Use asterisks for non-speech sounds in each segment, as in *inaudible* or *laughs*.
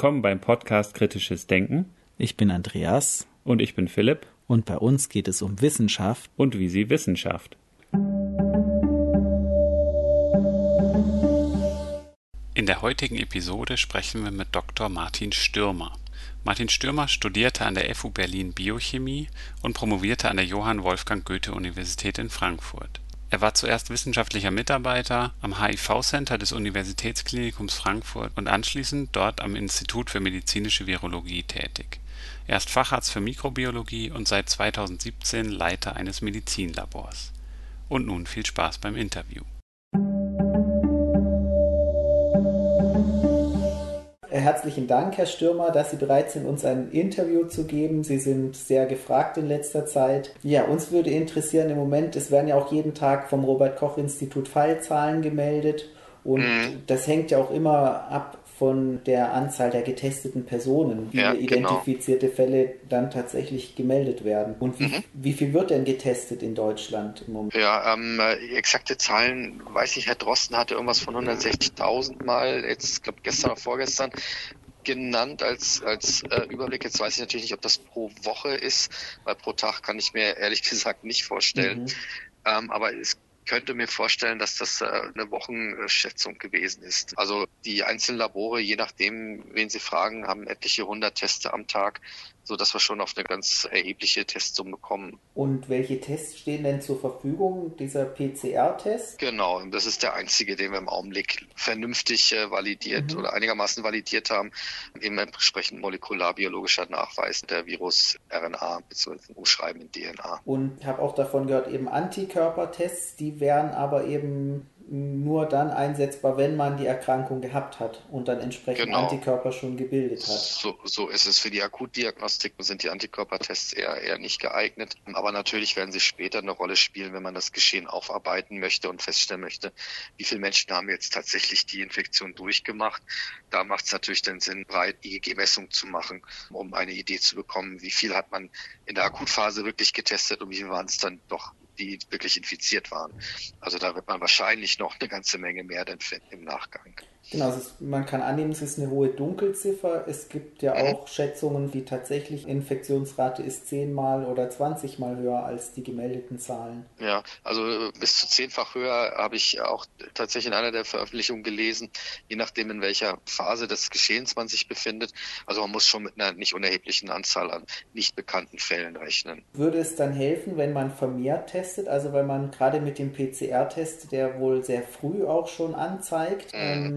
willkommen beim Podcast Kritisches Denken. Ich bin Andreas. Und ich bin Philipp. Und bei uns geht es um Wissenschaft. Und wie sie Wissenschaft. In der heutigen Episode sprechen wir mit Dr. Martin Stürmer. Martin Stürmer studierte an der FU Berlin Biochemie und promovierte an der Johann Wolfgang Goethe Universität in Frankfurt. Er war zuerst wissenschaftlicher Mitarbeiter am HIV-Center des Universitätsklinikums Frankfurt und anschließend dort am Institut für medizinische Virologie tätig. Er ist Facharzt für Mikrobiologie und seit 2017 Leiter eines Medizinlabors. Und nun viel Spaß beim Interview Herzlichen Dank, Herr Stürmer, dass Sie bereit sind, uns ein Interview zu geben. Sie sind sehr gefragt in letzter Zeit. Ja, uns würde interessieren im Moment, es werden ja auch jeden Tag vom Robert Koch Institut Fallzahlen gemeldet. Und mhm. das hängt ja auch immer ab von der Anzahl der getesteten Personen, wie ja, genau. identifizierte genau. Fälle dann tatsächlich gemeldet werden. Und wie, mhm. wie, viel wird denn getestet in Deutschland im Moment? Ja, ähm, äh, exakte Zahlen weiß ich, Herr Drosten hatte irgendwas von 160.000 Mal, jetzt glaube gestern oder vorgestern genannt als, als äh, Überblick. Jetzt weiß ich natürlich nicht, ob das pro Woche ist, weil pro Tag kann ich mir ehrlich *laughs* gesagt nicht vorstellen. Mhm. Ähm, aber es könnte mir vorstellen, dass das äh, eine Wochenschätzung gewesen ist. Also die einzelnen Labore, je nachdem, wen Sie fragen, haben etliche hundert Teste am Tag so dass wir schon auf eine ganz erhebliche Testsumme kommen. Und welche Tests stehen denn zur Verfügung? Dieser PCR-Test? Genau, das ist der einzige, den wir im Augenblick vernünftig äh, validiert mhm. oder einigermaßen validiert haben, eben entsprechend molekularbiologischer Nachweis der Virus-RNA bzw. Umschreiben in DNA. Und ich habe auch davon gehört, eben Antikörpertests, die wären aber eben nur dann einsetzbar, wenn man die Erkrankung gehabt hat und dann entsprechend genau. Antikörper schon gebildet hat. So, so ist es. Für die Akutdiagnostik sind die Antikörpertests eher, eher nicht geeignet. Aber natürlich werden sie später eine Rolle spielen, wenn man das Geschehen aufarbeiten möchte und feststellen möchte, wie viele Menschen haben jetzt tatsächlich die Infektion durchgemacht. Da macht es natürlich den Sinn, breit EEG-Messung zu machen, um eine Idee zu bekommen, wie viel hat man in der Akutphase wirklich getestet und wie viel waren es dann doch die wirklich infiziert waren. Also da wird man wahrscheinlich noch eine ganze Menge mehr dann finden im Nachgang. Genau, ist, man kann annehmen, es ist eine hohe Dunkelziffer. Es gibt ja mhm. auch Schätzungen, die tatsächlich Infektionsrate ist zehnmal oder zwanzigmal höher als die gemeldeten Zahlen. Ja, also bis zu zehnfach höher habe ich auch tatsächlich in einer der Veröffentlichungen gelesen, je nachdem in welcher Phase des Geschehens man sich befindet. Also man muss schon mit einer nicht unerheblichen Anzahl an nicht bekannten Fällen rechnen. Würde es dann helfen, wenn man vermehrt testet, also wenn man gerade mit dem PCR-Test, der wohl sehr früh auch schon anzeigt, mhm. ähm,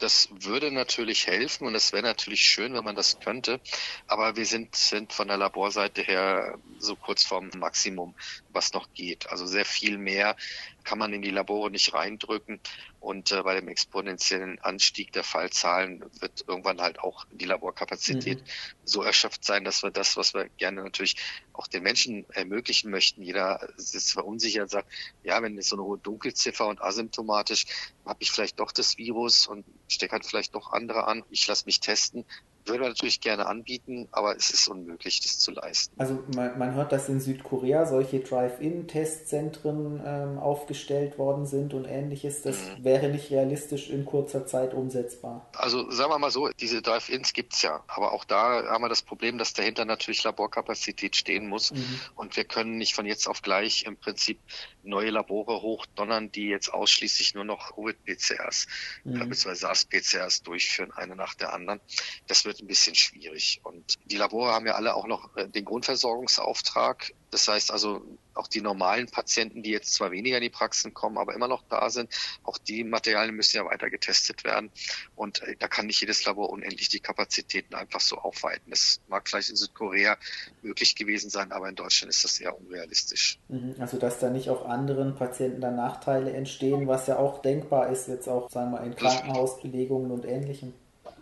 das würde natürlich helfen und es wäre natürlich schön, wenn man das könnte. Aber wir sind, sind von der Laborseite her so kurz vorm Maximum, was noch geht. Also sehr viel mehr kann man in die Labore nicht reindrücken. Und äh, bei dem exponentiellen Anstieg der Fallzahlen wird irgendwann halt auch die Laborkapazität mhm. so erschöpft sein, dass wir das, was wir gerne natürlich auch den Menschen ermöglichen möchten, jeder ist verunsichert und sagt, ja, wenn es so eine hohe Dunkelziffer und asymptomatisch, habe ich vielleicht doch das Virus und stecke halt vielleicht doch andere an. Ich lasse mich testen würde man natürlich gerne anbieten, aber es ist unmöglich, das zu leisten. Also man, man hört, dass in Südkorea solche Drive-In-Testzentren ähm, aufgestellt worden sind und ähnliches. Das mhm. wäre nicht realistisch in kurzer Zeit umsetzbar. Also sagen wir mal so, diese Drive-Ins gibt es ja, aber auch da haben wir das Problem, dass dahinter natürlich Laborkapazität stehen muss mhm. und wir können nicht von jetzt auf gleich im Prinzip neue Labore hochdonnern, die jetzt ausschließlich nur noch Covid-PCRs mhm. bzw. SARS-PCRs durchführen, eine nach der anderen. Das wird ein bisschen schwierig. Und die Labore haben ja alle auch noch äh, den Grundversorgungsauftrag. Das heißt also, auch die normalen Patienten, die jetzt zwar weniger in die Praxen kommen, aber immer noch da sind, auch die Materialien müssen ja weiter getestet werden. Und äh, da kann nicht jedes Labor unendlich die Kapazitäten einfach so aufweiten. Das mag vielleicht in Südkorea möglich gewesen sein, aber in Deutschland ist das eher unrealistisch. Mhm. Also, dass da nicht auch anderen Patienten dann Nachteile entstehen, was ja auch denkbar ist, jetzt auch, sagen wir, in Krankenhausbelegungen und Ähnlichem.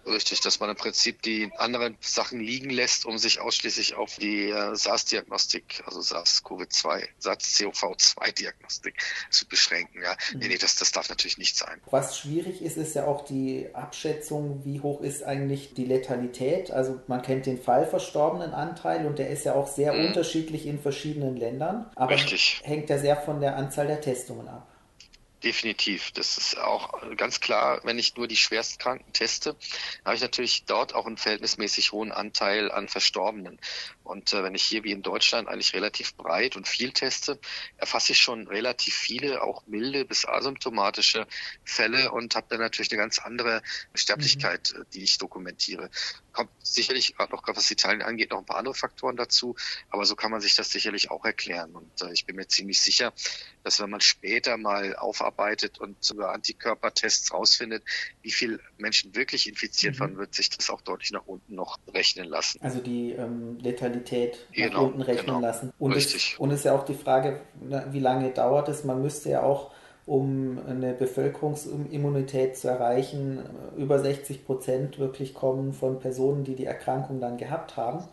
Richtig, dass man im Prinzip die anderen Sachen liegen lässt, um sich ausschließlich auf die äh, SARS-Diagnostik, also SARS-CoV-2, SARS-CoV-2-Diagnostik zu beschränken. Ja. Mhm. Nee, nee, das, das darf natürlich nicht sein. Was schwierig ist, ist ja auch die Abschätzung, wie hoch ist eigentlich die Letalität. Also man kennt den fallverstorbenen Anteil und der ist ja auch sehr mhm. unterschiedlich in verschiedenen Ländern. Aber Richtig. hängt ja sehr von der Anzahl der Testungen ab. Definitiv. Das ist auch ganz klar, wenn ich nur die Schwerstkranken teste, habe ich natürlich dort auch einen verhältnismäßig hohen Anteil an Verstorbenen. Und äh, wenn ich hier wie in Deutschland eigentlich relativ breit und viel teste, erfasse ich schon relativ viele, auch milde bis asymptomatische Fälle und habe dann natürlich eine ganz andere Sterblichkeit, mhm. die ich dokumentiere. Kommt sicherlich, gerade noch was Italien angeht, noch ein paar andere Faktoren dazu, aber so kann man sich das sicherlich auch erklären. Und äh, ich bin mir ziemlich sicher, dass wenn man später mal aufarbeitet und über Antikörpertests rausfindet, wie viele Menschen wirklich infiziert mhm. waren, wird sich das auch deutlich nach unten noch rechnen lassen. Also die ähm, Letalität genau, nach unten rechnen genau. lassen. Und Richtig. Es, und es ist ja auch die Frage, wie lange dauert es? Man müsste ja auch um eine Bevölkerungsimmunität zu erreichen, über 60 Prozent wirklich kommen von Personen, die die Erkrankung dann gehabt haben.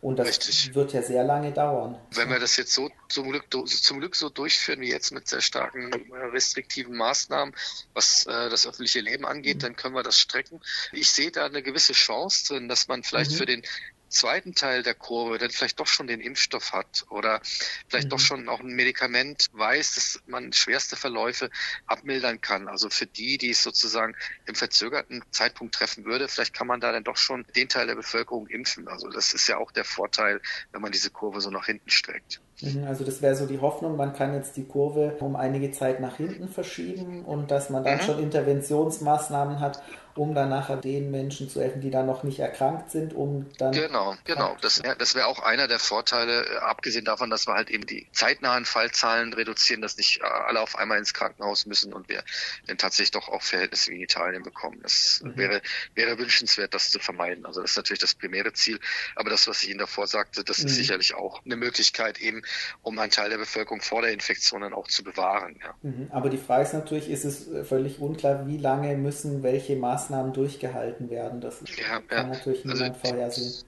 Und das Richtig. wird ja sehr lange dauern. Wenn wir das jetzt so zum Glück, zum Glück so durchführen wie jetzt mit sehr starken äh, restriktiven Maßnahmen, was äh, das öffentliche Leben angeht, mhm. dann können wir das strecken. Ich sehe da eine gewisse Chance drin, dass man vielleicht mhm. für den zweiten Teil der Kurve dann vielleicht doch schon den Impfstoff hat oder vielleicht mhm. doch schon auch ein Medikament weiß, dass man schwerste Verläufe abmildern kann. Also für die, die es sozusagen im verzögerten Zeitpunkt treffen würde, vielleicht kann man da dann doch schon den Teil der Bevölkerung impfen. Also das ist ja auch der Vorteil, wenn man diese Kurve so nach hinten streckt. Mhm, also das wäre so die Hoffnung, man kann jetzt die Kurve um einige Zeit nach hinten verschieben und dass man dann mhm. schon Interventionsmaßnahmen hat, um dann nachher den Menschen zu helfen, die da noch nicht erkrankt sind, um dann. Genau, genau. Das wäre das wär auch einer der Vorteile, äh, abgesehen davon, dass wir halt eben die zeitnahen Fallzahlen reduzieren, dass nicht äh, alle auf einmal ins Krankenhaus müssen und wir dann tatsächlich doch auch Verhältnisse wie in Italien bekommen. Das mhm. wäre, wäre wünschenswert, das zu vermeiden. Also das ist natürlich das primäre Ziel. Aber das, was ich Ihnen davor sagte, das mhm. ist sicherlich auch eine Möglichkeit eben, um einen Teil der Bevölkerung vor der Infektion dann auch zu bewahren. Ja. Mhm. Aber die Frage ist natürlich, ist es völlig unklar, wie lange müssen welche Maßnahmen durchgehalten werden. Das ja, kann ja. natürlich also niemand also, vorhersehen.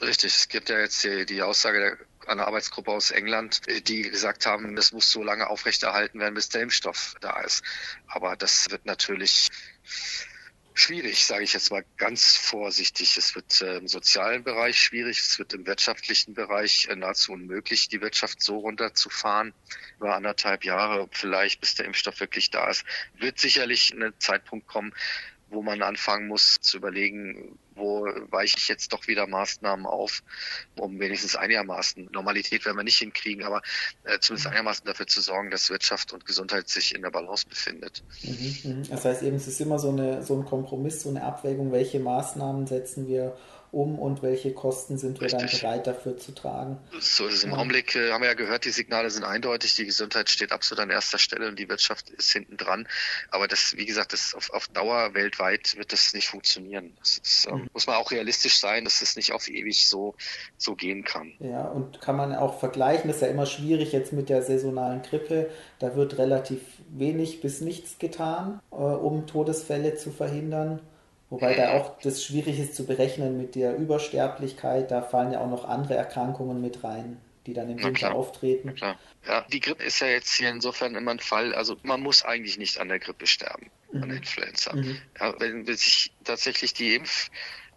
Richtig, es gibt ja jetzt die, die Aussage der einer Arbeitsgruppe aus England, die gesagt haben, das muss so lange aufrechterhalten werden, bis der Impfstoff da ist. Aber das wird natürlich schwierig, sage ich jetzt mal ganz vorsichtig. Es wird äh, im sozialen Bereich schwierig, es wird im wirtschaftlichen Bereich äh, nahezu unmöglich, die Wirtschaft so runterzufahren. Über anderthalb Jahre vielleicht, bis der Impfstoff wirklich da ist, wird sicherlich ein Zeitpunkt kommen, wo man anfangen muss zu überlegen, wo weiche ich jetzt doch wieder Maßnahmen auf, um wenigstens einigermaßen, Normalität werden wir nicht hinkriegen, aber äh, zumindest einigermaßen dafür zu sorgen, dass Wirtschaft und Gesundheit sich in der Balance befindet. Mhm, mhm. Das heißt eben, es ist immer so, eine, so ein Kompromiss, so eine Abwägung, welche Maßnahmen setzen wir um und welche Kosten sind wir Richtig. dann bereit dafür zu tragen. So ist es im ja. Augenblick, äh, haben wir ja gehört, die Signale sind eindeutig, die Gesundheit steht absolut an erster Stelle und die Wirtschaft ist hinten dran. Aber das, wie gesagt, das auf, auf Dauer weltweit wird das nicht funktionieren. Das ist, ähm, mhm. muss man auch realistisch sein, dass es nicht auf ewig so, so gehen kann. Ja, und kann man auch vergleichen, das ist ja immer schwierig jetzt mit der saisonalen Grippe. Da wird relativ wenig bis nichts getan, äh, um Todesfälle zu verhindern. Wobei da auch das schwierig ist zu berechnen mit der Übersterblichkeit. Da fallen ja auch noch andere Erkrankungen mit rein, die dann im Winter auftreten. klar. Ja, die Grippe ist ja jetzt hier insofern immer ein Fall. Also man muss eigentlich nicht an der Grippe sterben, mhm. an der Influenza. Mhm. Ja, wenn sich tatsächlich die Impf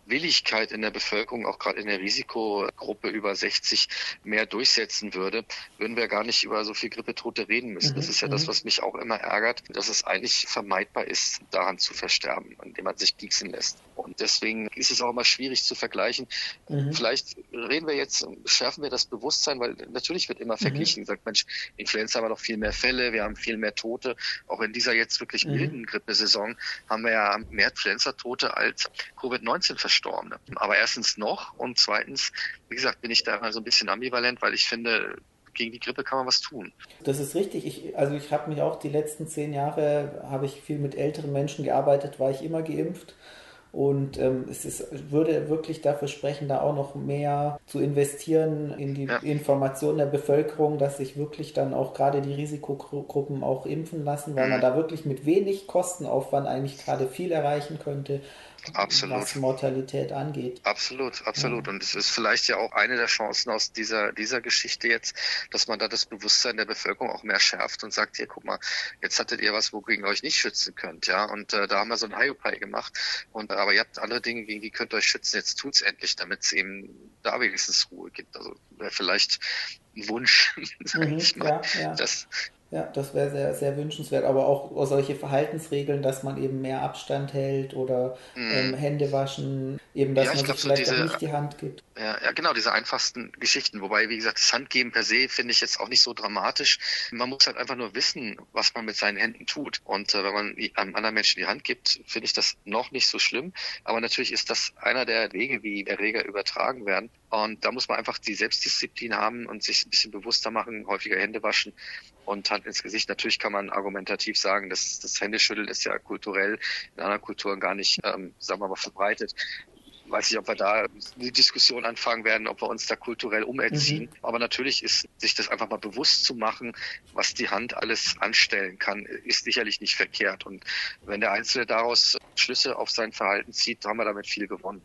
Willigkeit in der Bevölkerung, auch gerade in der Risikogruppe über 60, mehr durchsetzen würde, würden wir gar nicht über so viel Grippetote reden müssen. Das mhm, ist ja das, mhm. was mich auch immer ärgert, dass es eigentlich vermeidbar ist, daran zu versterben, indem man sich pieksen lässt. Und deswegen ist es auch immer schwierig zu vergleichen. Mhm. Vielleicht reden wir jetzt, schärfen wir das Bewusstsein, weil natürlich wird immer mhm. verglichen, mhm. sagt Mensch, Influenza haben wir noch viel mehr Fälle, wir haben viel mehr Tote. Auch in dieser jetzt wirklich mhm. milden Grippesaison haben wir ja mehr Influenza-Tote als Covid-19-Verstorbene. Verstorbene. Aber erstens noch und zweitens, wie gesagt, bin ich da mal so ein bisschen ambivalent, weil ich finde, gegen die Grippe kann man was tun. Das ist richtig. Ich, also ich habe mich auch die letzten zehn Jahre, habe ich viel mit älteren Menschen gearbeitet, war ich immer geimpft. Und ähm, es ist, würde wirklich dafür sprechen, da auch noch mehr zu investieren in die ja. Information der Bevölkerung, dass sich wirklich dann auch gerade die Risikogruppen auch impfen lassen, weil mhm. man da wirklich mit wenig Kostenaufwand eigentlich gerade viel erreichen könnte. Absolut. was Mortalität angeht. Absolut, absolut. Ja. Und es ist vielleicht ja auch eine der Chancen aus dieser, dieser Geschichte jetzt, dass man da das Bewusstsein der Bevölkerung auch mehr schärft und sagt, hier, guck mal, jetzt hattet ihr was, wogegen ihr euch nicht schützen könnt, ja. Und äh, da haben wir so ein Hiopai gemacht. Und aber ihr habt andere Dinge, gegen die könnt ihr euch schützen. Jetzt tut's endlich, damit es eben da wenigstens Ruhe gibt. Also wäre vielleicht ein Wunsch, *laughs* sag mhm, ich mal, ja, ja. dass Ja, das wäre sehr, sehr wünschenswert. Aber auch solche Verhaltensregeln, dass man eben mehr Abstand hält oder mm. ähm, Hände waschen, eben, dass ja, man sich vielleicht so diese, nicht die Hand gibt. Ja, ja, genau, diese einfachsten Geschichten. Wobei, wie gesagt, das Handgeben per se finde ich jetzt auch nicht so dramatisch. Man muss halt einfach nur wissen, was man mit seinen Händen tut. Und äh, wenn man einem anderen Menschen die Hand gibt, finde ich das noch nicht so schlimm. Aber natürlich ist das einer der Wege, wie Erreger übertragen werden. Und da muss man einfach die Selbstdisziplin haben und sich ein bisschen bewusster machen, häufiger Hände waschen und Hand ins Gesicht. Natürlich kann man argumentativ sagen, dass das Händeschütteln ist ja kulturell in anderen Kulturen gar nicht, ähm, sagen wir mal, verbreitet weiß nicht, ob wir da die Diskussion anfangen werden, ob wir uns da kulturell umerziehen. Mhm. Aber natürlich ist sich das einfach mal bewusst zu machen, was die Hand alles anstellen kann, ist sicherlich nicht verkehrt. Und wenn der Einzelne daraus Schlüsse auf sein Verhalten zieht, haben wir damit viel gewonnen.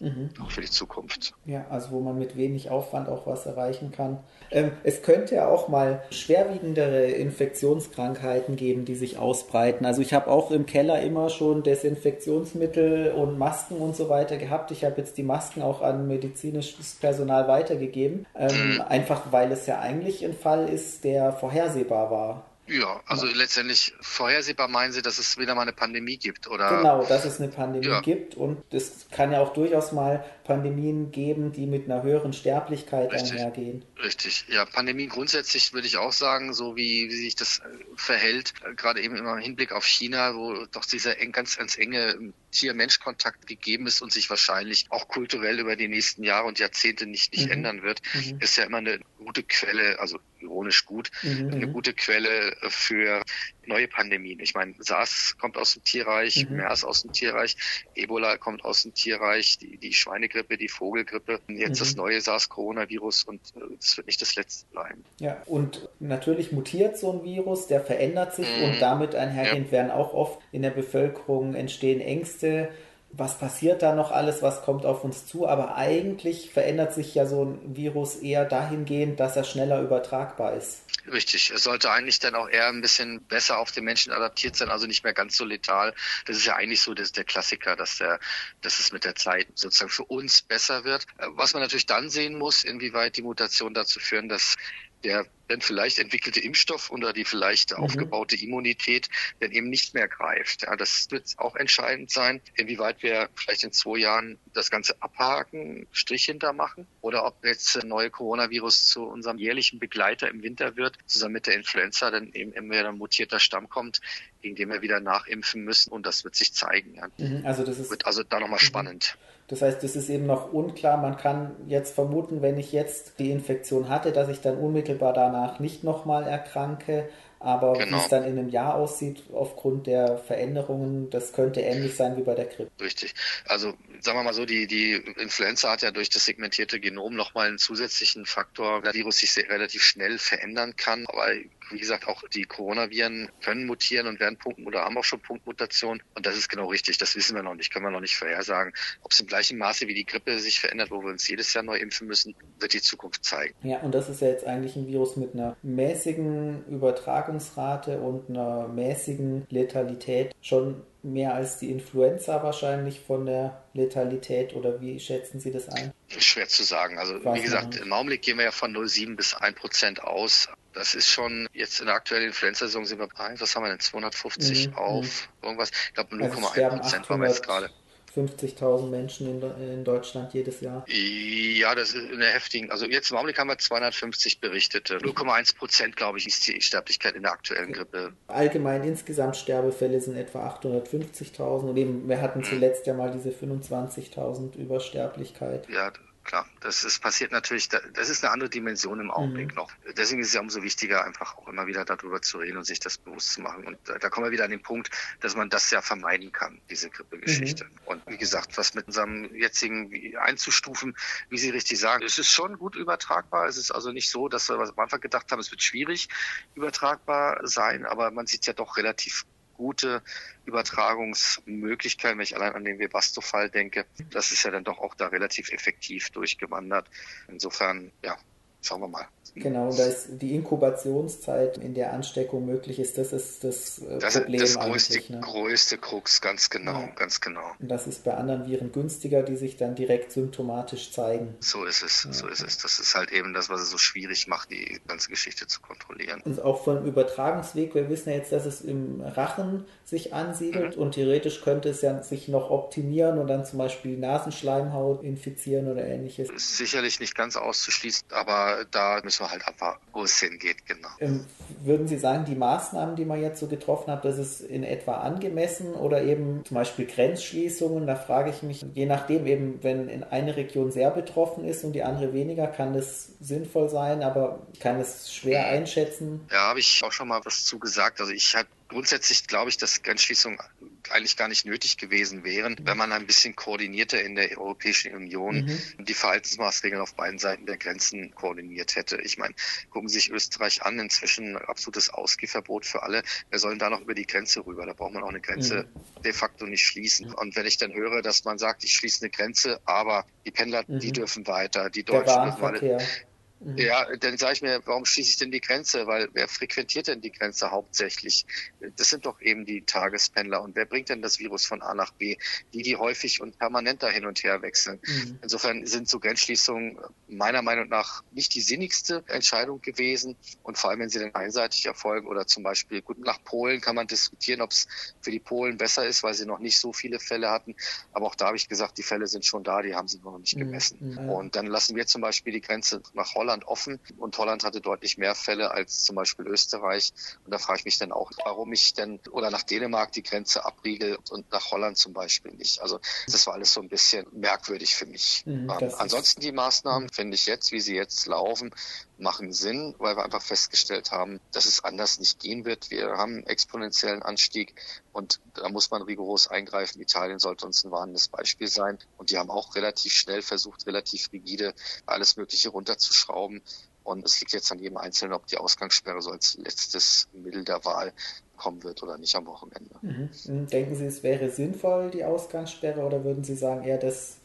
Mhm. Auch für die Zukunft. Ja, also wo man mit wenig Aufwand auch was erreichen kann. Ähm, es könnte ja auch mal schwerwiegendere Infektionskrankheiten geben, die sich ausbreiten. Also ich habe auch im Keller immer schon Desinfektionsmittel und Masken und so weiter gehabt. Ich habe jetzt die Masken auch an medizinisches Personal weitergegeben, ähm, mhm. einfach weil es ja eigentlich ein Fall ist, der vorhersehbar war. Ja, also letztendlich vorhersehbar meinen Sie, dass es wieder mal eine Pandemie gibt, oder? Genau, dass es eine Pandemie ja. gibt und es kann ja auch durchaus mal Pandemien geben, die mit einer höheren Sterblichkeit Richtig. einhergehen. Richtig, ja, Pandemien grundsätzlich würde ich auch sagen, so wie, wie sich das verhält, gerade eben im Hinblick auf China, wo doch dieser ganz, ganz enge Tier-Mensch-Kontakt gegeben ist und sich wahrscheinlich auch kulturell über die nächsten Jahre und Jahrzehnte nicht, nicht mhm. ändern wird, mhm. ist ja immer eine gute Quelle, also ironisch gut, mhm. eine gute Quelle für neue Pandemien. Ich meine, SARS kommt aus dem Tierreich, mhm. MERS aus dem Tierreich, Ebola kommt aus dem Tierreich, die, die Schweinegrippe, die Vogelgrippe, jetzt mhm. das neue SARS-Coronavirus und es äh, wird nicht das letzte bleiben. Ja, und natürlich mutiert so ein Virus, der verändert sich mhm. und damit einhergehend ja. werden auch oft in der Bevölkerung entstehen Ängste, was passiert da noch alles, was kommt auf uns zu, aber eigentlich verändert sich ja so ein Virus eher dahingehend, dass er schneller übertragbar ist. Richtig, es sollte eigentlich dann auch eher ein bisschen besser auf den Menschen adaptiert sein, also nicht mehr ganz so letal. Das ist ja eigentlich so das der Klassiker, dass der, dass es mit der Zeit sozusagen für uns besser wird. Was man natürlich dann sehen muss, inwieweit die Mutationen dazu führen, dass der dann vielleicht entwickelte Impfstoff oder die vielleicht mhm. aufgebaute Immunität dann eben nicht mehr greift. Ja, das wird auch entscheidend sein, inwieweit wir vielleicht in zwei Jahren das Ganze abhaken, Strich hintermachen oder ob jetzt ein neue Coronavirus zu unserem jährlichen Begleiter im Winter wird, zusammen mit der Influenza, dann eben immer wieder ein mutierter Stamm kommt, gegen den wir wieder nachimpfen müssen und das wird sich zeigen. Ja. Mhm, also das ist, wird also da nochmal mhm. spannend. Das heißt, es ist eben noch unklar. Man kann jetzt vermuten, wenn ich jetzt die Infektion hatte, dass ich dann unmittelbar danach nicht nochmal erkranke. Aber genau. wie es dann in einem Jahr aussieht, aufgrund der Veränderungen, das könnte ähnlich sein wie bei der Grippe. Richtig. Also sagen wir mal so, die, die Influenza hat ja durch das segmentierte Genom nochmal einen zusätzlichen Faktor, der Virus sich sehr, relativ schnell verändern kann. Aber wie gesagt, auch die Coronaviren können mutieren und werden Punkten oder haben auch schon Punktmutationen. Und das ist genau richtig. Das wissen wir noch nicht, können wir noch nicht vorhersagen. Ob es im gleichen Maße wie die Grippe sich verändert, wo wir uns jedes Jahr neu impfen müssen, wird die Zukunft zeigen. Ja, und das ist ja jetzt eigentlich ein Virus mit einer mäßigen Übertragungsrate und einer mäßigen Letalität. Schon mehr als die Influenza wahrscheinlich von der Letalität oder wie schätzen Sie das ein? Schwer zu sagen. Also wie gesagt, im Augenblick gehen wir ja von 0,7 bis 1 Prozent aus. Das ist schon, jetzt in der aktuellen Influenza-Saison sind wir bei, was haben wir denn, 250 mhm, auf mhm. irgendwas? Ich glaube 0,1 Prozent waren wir jetzt gerade. 50.000 Menschen in, in, Deutschland jedes Jahr. Ja, das ist eine heftigen. Also jetzt im Augenblick haben wir 250 berichtete. 0,1 Prozent, glaube ich, ist die Sterblichkeit in der aktuellen Grippe. Allgemein insgesamt Sterbefälle sind etwa 850.000 und eben wir hatten zuletzt ja mal diese 25.000 Übersterblichkeit. Ja, klar. Das ist passiert natürlich, das ist eine andere Dimension im Augenblick mhm. noch. Deswegen ist es ja umso wichtiger, einfach auch immer wieder darüber zu reden und sich das bewusst zu machen. Und da, kommen wir wieder an den Punkt, dass man das ja vermeiden kann, diese Grippegeschichte. Mhm. Und wie gesagt, was mit unserem jetzigen einzustufen, wie Sie richtig sagen, es ist schon gut übertragbar. Es ist also nicht so, dass wir am Anfang gedacht haben, es wird schwierig übertragbar sein, aber man sieht ja doch relativ gute Übertragungsmöglichkeiten, wenn ich allein an den Webasto-Fall denke. Das ist ja dann doch auch da relativ effektiv durchgewandert. Insofern, ja, schauen wir mal. Genau, da ist die Inkubationszeit, in der Ansteckung möglich ist, das ist das, äh, das Problem. Das größte, ne? größte Krux, ganz genau, ja. ganz genau. Und das ist bei anderen Viren günstiger, die sich dann direkt symptomatisch zeigen. So ist es, ja. so ist es. Das ist halt eben das, was es so schwierig macht, die ganze Geschichte zu kontrollieren. Und auch vom Übertragungsweg, wir wissen ja jetzt, dass es im Rachen sich ansiedelt mhm. und theoretisch könnte es ja sich noch optimieren und dann zum Beispiel Nasenschleimhaut infizieren oder ähnliches. Ist sicherlich nicht ganz auszuschließen, aber da müssen wir halt einfach, wo es hingeht, genau. Ähm, würden Sie sagen, die Maßnahmen, die man jetzt so getroffen hat, das ist in etwa angemessen oder eben zum Beispiel Grenzschließungen? Da frage ich mich, je nachdem eben, wenn in eine Region sehr betroffen ist und die andere weniger, kann das sinnvoll sein, aber kann es schwer mhm. einschätzen? Ja, habe ich auch schon mal was zu gesagt. Also ich habe grundsätzlich glaube ich, dass Grenzschließungen eigentlich gar nicht nötig gewesen wären, wenn man ein bisschen koordinierter in der Europäischen Union mhm. die Verhaltensmaßregeln auf beiden Seiten der Grenzen koordiniert hätte. Ich meine, gucken Sie sich Österreich an, inzwischen absolutes Ausgehverbot für alle. Wer soll da noch über die Grenze rüber? Da braucht man auch eine Grenze mhm. de facto nicht schließen. Und wenn ich dann höre, dass man sagt, ich schließe eine Grenze, aber die Pendler, mhm. die dürfen weiter, die Deutschen dürfen weiter. Mhm. Ja, dann sage ich mir, warum schließe ich denn die Grenze? Weil wer frequentiert denn die Grenze hauptsächlich? Das sind doch eben die Tagespendler. Und wer bringt denn das Virus von A nach B? Die, die häufig und permanent da hin und her wechseln. Mhm. Insofern sind so Grenzschließungen meiner Meinung nach nicht die sinnigste Entscheidung gewesen. Und vor allem, wenn sie dann einseitig erfolgen oder zum Beispiel, gut, nach Polen kann man diskutieren, ob es für die Polen besser ist, weil sie noch nicht so viele Fälle hatten. Aber auch da habe ich gesagt, die Fälle sind schon da, die haben sie noch nicht mhm. gemessen. Mhm. Und dann lassen wir zum Beispiel die Grenze nach Holland Holland offen und Holland hatte deutlich mehr Fälle als zum Beispiel Österreich. Und da frage ich mich dann auch, warum ich denn oder nach Dänemark die Grenze abriegel und nach Holland zum Beispiel nicht. Also das war alles so ein bisschen merkwürdig für mich. Mhm, ähm, ansonsten die Maßnahmen finde ich jetzt, wie sie jetzt laufen, machen Sinn, weil wir einfach festgestellt haben, dass es anders nicht gehen wird. Wir haben einen exponentiellen Anstieg und da muss man rigoros eingreifen. Italien sollte uns ein warnendes Beispiel sein. Und die haben auch relativ schnell versucht, relativ rigide alles Mögliche runterzuschrauben. Und es liegt jetzt an jedem Einzelnen, ob die Ausgangssperre so als letztes Mittel der Wahl kommen wird oder nicht am Wochenende. Mhm. Denken Sie, es wäre sinnvoll, die Ausgangssperre, oder würden Sie sagen, eher das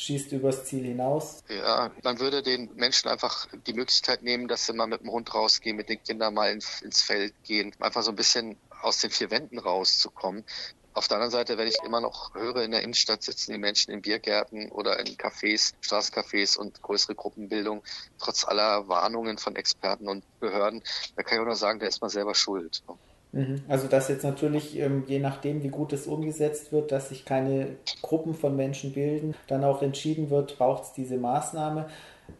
schießt übers Ziel hinaus. Ja, man würde den Menschen einfach die Möglichkeit nehmen, dass sie mal mit dem Hund rausgehen, mit den Kindern mal ins, ins Feld gehen, einfach so ein bisschen aus den vier Wänden rauszukommen. Auf der anderen Seite, wenn ich immer noch höre, in der Innenstadt sitzen die Menschen in Biergärten oder in Cafés, Straßencafés und größere Gruppenbildung, trotz aller Warnungen von Experten und Behörden, da kann ich auch nur sagen, der ist mal selber schuld. Mhm. Also dass jetzt natürlich, ähm, je nachdem, wie gut es umgesetzt wird, dass sich keine Gruppen von Menschen bilden, dann auch entschieden wird, braucht es diese Maßnahme.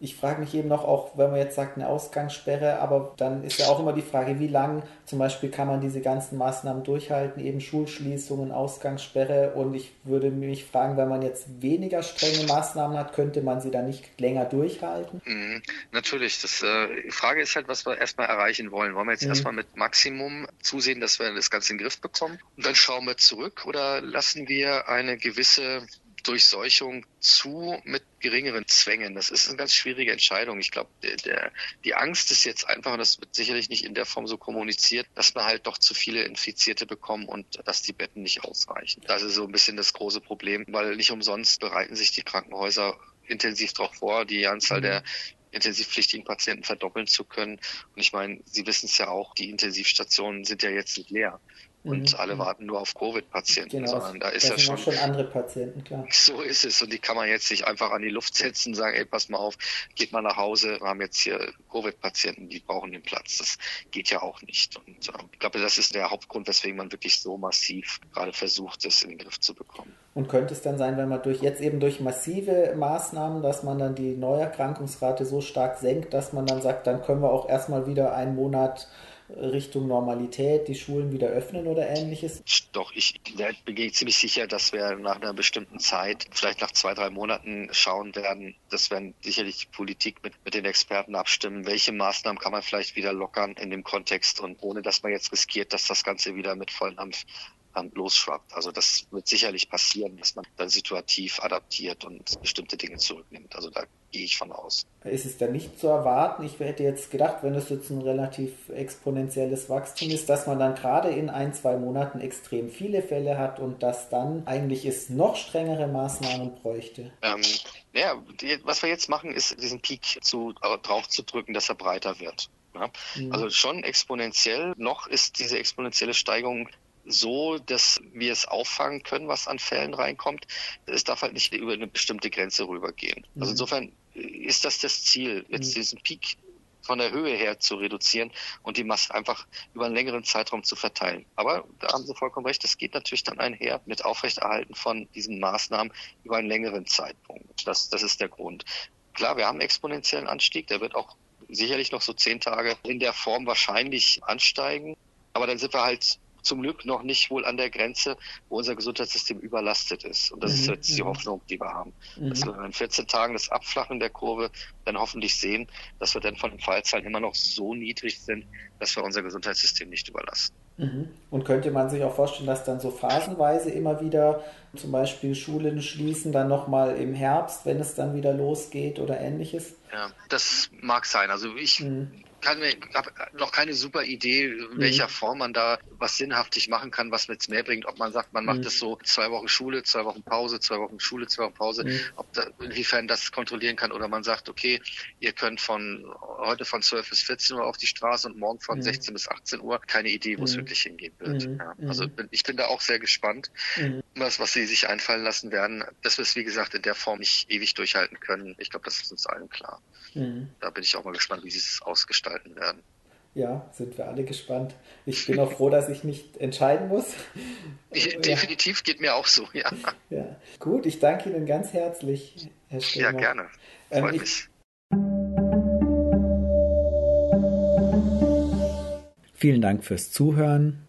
Ich frage mich eben noch, auch wenn man jetzt sagt, eine Ausgangssperre, aber dann ist ja auch immer die Frage, wie lang zum Beispiel kann man diese ganzen Maßnahmen durchhalten, eben Schulschließungen, Ausgangssperre. Und ich würde mich fragen, wenn man jetzt weniger strenge Maßnahmen hat, könnte man sie dann nicht länger durchhalten? Mhm, natürlich. Das, äh, die Frage ist halt, was wir erstmal erreichen wollen. Wollen wir jetzt mhm. erstmal mit Maximum zusehen, dass wir das Ganze in den Griff bekommen? Und dann schauen wir zurück oder lassen wir eine gewisse Durchseuchung zu mit geringeren Zwängen. Das ist eine ganz schwierige Entscheidung. Ich glaube, der, der, die Angst ist jetzt einfach, und das wird sicherlich nicht in der Form so kommuniziert, dass man halt doch zu viele Infizierte bekommen und dass die Betten nicht ausreichen. Das ist so ein bisschen das große Problem, weil nicht umsonst bereiten sich die Krankenhäuser intensiv darauf vor, die Anzahl mhm. der intensivpflichtigen Patienten verdoppeln zu können. Und ich meine, Sie wissen es ja auch, die Intensivstationen sind ja jetzt nicht leer und mhm. alle warten nur auf Covid-Patienten, genau, sondern da ist ja schon, schon andere Patienten, klar. So ist es und die kann man jetzt nicht einfach an die Luft setzen und sagen, ey, pass mal auf, geht mal nach Hause, wir haben jetzt hier Covid-Patienten, die brauchen den Platz. Das geht ja auch nicht und äh, ich glaube, das ist der Hauptgrund, weswegen man wirklich so massiv gerade versucht, das in den Griff zu bekommen. Und könnte es dann sein, wenn man durch jetzt eben durch massive Maßnahmen, dass man dann die Neuerkrankungsrate so stark senkt, dass man dann sagt, dann können wir auch erstmal wieder einen Monat Richtung Normalität, die Schulen wieder öffnen oder ähnliches? Doch, ich bin ziemlich sicher, dass wir nach einer bestimmten Zeit, vielleicht nach zwei, drei Monaten schauen werden, das werden sicherlich die Politik mit, mit den Experten abstimmen, welche Maßnahmen kann man vielleicht wieder lockern in dem Kontext und ohne dass man jetzt riskiert, dass das Ganze wieder mit Volldampf losschwappt. Also das wird sicherlich passieren, dass man dann situativ adaptiert und bestimmte Dinge zurücknimmt. Also da gehe ich von aus. Ist es dann nicht zu erwarten? Ich hätte jetzt gedacht, wenn es jetzt ein relativ exponentielles Wachstum ist, dass man dann gerade in ein, zwei Monaten extrem viele Fälle hat und dass dann eigentlich es noch strengere Maßnahmen bräuchte. Ähm, Ja, was wir jetzt machen, ist diesen Peak zu, drauf zu drücken, dass er breiter wird. Ja? Mhm. Also schon exponentiell. Noch ist diese exponentielle Steigerung so, dass wir es auffangen können, was an Fällen reinkommt. Es darf halt nicht über eine bestimmte Grenze rübergehen. Also mhm. Also insofern ist das das Ziel, jetzt mhm. diesen Peak von der Höhe her zu reduzieren und die Masse einfach über einen längeren Zeitraum zu verteilen. Aber da haben Sie vollkommen recht, das geht natürlich dann einher mit Aufrechterhalten von diesen Maßnahmen über einen längeren Zeitpunkt. Das, das ist der Grund. Klar, wir haben einen exponentiellen Anstieg, der wird auch sicherlich noch so zehn Tage in der Form wahrscheinlich ansteigen. Aber dann sind wir halt zum Glück noch nicht wohl an der Grenze, wo unser Gesundheitssystem überlastet ist. Und das mhm. ist jetzt die mhm. Hoffnung, die wir haben. Mhm. Dass wir in 14 Tagen das Abflachen der Kurve dann hoffentlich sehen, dass wir dann von den Fallzahlen immer noch so niedrig sind, dass wir unser Gesundheitssystem nicht überlasten. Mhm. Und könnte man sich auch vorstellen, dass dann so phasenweise immer wieder zum Beispiel Schulen schließen, dann nochmal im Herbst, wenn es dann wieder losgeht oder ähnliches? Ja, das mag sein. Also ich mhm kann habe noch keine super Idee, in mhm. welcher Form man da was sinnhaftig machen kann, was mit mehr bringt. Ob man sagt, man macht mhm. es so zwei Wochen Schule, zwei Wochen Pause, zwei Wochen Schule, zwei Wochen Pause, mhm. ob da, inwiefern das kontrollieren kann oder man sagt, okay, ihr könnt von heute von 12 bis 14 Uhr auf die Straße und morgen von 16 mhm. bis 18 Uhr. Keine Idee, wo es mhm. wirklich hingehen wird. Mhm. Ja, also bin, ich bin da auch sehr gespannt, was, was sie sich einfallen lassen werden, dass wir es, wie gesagt, in der Form nicht ewig durchhalten können. Ich glaube, das ist uns allen klar. Da bin ich auch mal gespannt, wie sie es ausgestalten gestalten werden. Ja, sind wir alle gespannt. Ich bin auch froh, dass ich nicht entscheiden muss. *laughs* Definitiv geht mir auch so, ja. ja. Gut, ich danke Ihnen ganz herzlich, Herr Stürmer. Ja, gerne. Ähm, Freut ähm, mich. Vielen Dank fürs Zuhören.